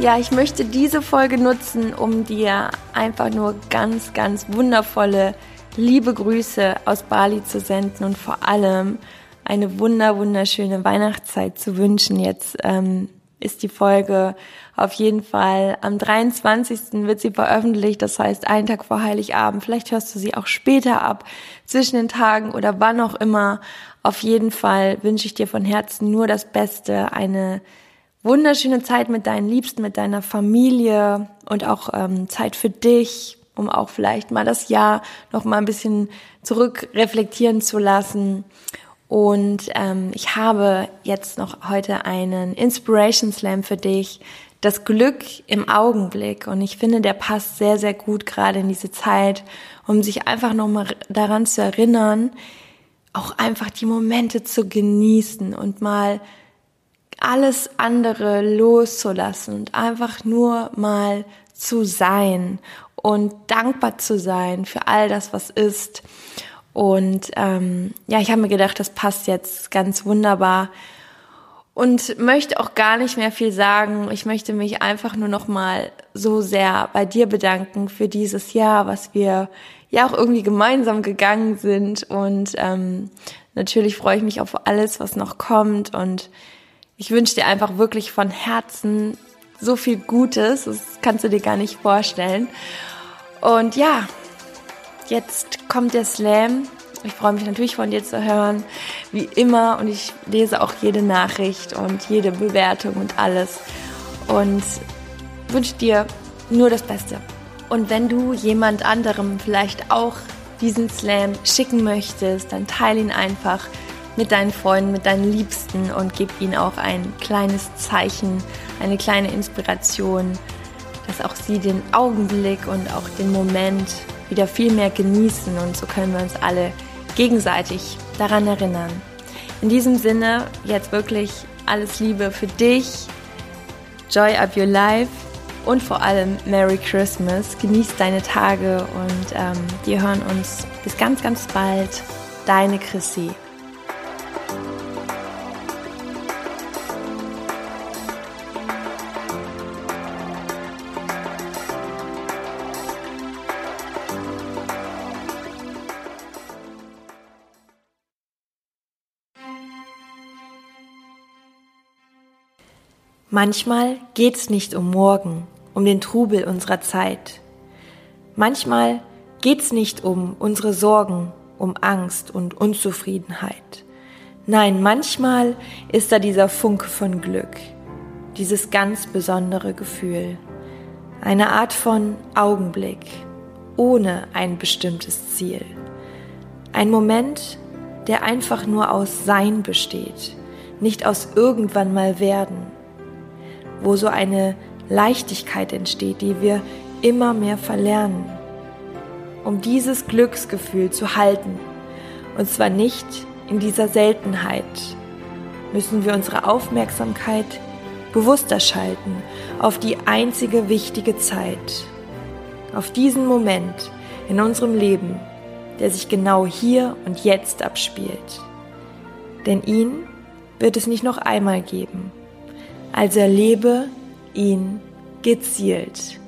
Ja, ich möchte diese Folge nutzen, um dir einfach nur ganz, ganz wundervolle, liebe Grüße aus Bali zu senden und vor allem eine wunder, wunderschöne Weihnachtszeit zu wünschen. Jetzt ähm, ist die Folge auf jeden Fall am 23. wird sie veröffentlicht, das heißt einen Tag vor Heiligabend. Vielleicht hörst du sie auch später ab, zwischen den Tagen oder wann auch immer. Auf jeden Fall wünsche ich dir von Herzen nur das Beste, eine wunderschöne Zeit mit deinen Liebsten, mit deiner Familie und auch ähm, Zeit für dich, um auch vielleicht mal das Jahr noch mal ein bisschen zurück reflektieren zu lassen. Und ähm, ich habe jetzt noch heute einen Inspiration Slam für dich. Das Glück im Augenblick. Und ich finde, der passt sehr, sehr gut gerade in diese Zeit, um sich einfach nochmal daran zu erinnern, auch einfach die Momente zu genießen und mal alles andere loszulassen und einfach nur mal zu sein und dankbar zu sein für all das, was ist. Und ähm, ja, ich habe mir gedacht, das passt jetzt ganz wunderbar und möchte auch gar nicht mehr viel sagen. Ich möchte mich einfach nur noch mal so sehr bei dir bedanken für dieses Jahr, was wir ja auch irgendwie gemeinsam gegangen sind. Und ähm, natürlich freue ich mich auf alles, was noch kommt und ich wünsche dir einfach wirklich von Herzen so viel Gutes, das kannst du dir gar nicht vorstellen. Und ja, jetzt kommt der Slam. Ich freue mich natürlich von dir zu hören, wie immer. Und ich lese auch jede Nachricht und jede Bewertung und alles. Und wünsche dir nur das Beste. Und wenn du jemand anderem vielleicht auch diesen Slam schicken möchtest, dann teile ihn einfach mit deinen Freunden, mit deinen Liebsten und gib ihnen auch ein kleines Zeichen, eine kleine Inspiration, dass auch sie den Augenblick und auch den Moment wieder viel mehr genießen und so können wir uns alle gegenseitig daran erinnern. In diesem Sinne jetzt wirklich alles Liebe für dich, Joy Up Your Life und vor allem Merry Christmas. Genieß deine Tage und ähm, wir hören uns bis ganz, ganz bald. Deine Chrissy. Manchmal geht's nicht um morgen, um den Trubel unserer Zeit. Manchmal geht's nicht um unsere Sorgen, um Angst und Unzufriedenheit. Nein, manchmal ist da dieser Funke von Glück, dieses ganz besondere Gefühl, eine Art von Augenblick, ohne ein bestimmtes Ziel. Ein Moment, der einfach nur aus Sein besteht, nicht aus irgendwann mal werden wo so eine Leichtigkeit entsteht, die wir immer mehr verlernen. Um dieses Glücksgefühl zu halten, und zwar nicht in dieser Seltenheit, müssen wir unsere Aufmerksamkeit bewusster schalten auf die einzige wichtige Zeit, auf diesen Moment in unserem Leben, der sich genau hier und jetzt abspielt. Denn ihn wird es nicht noch einmal geben. Also erlebe ihn gezielt.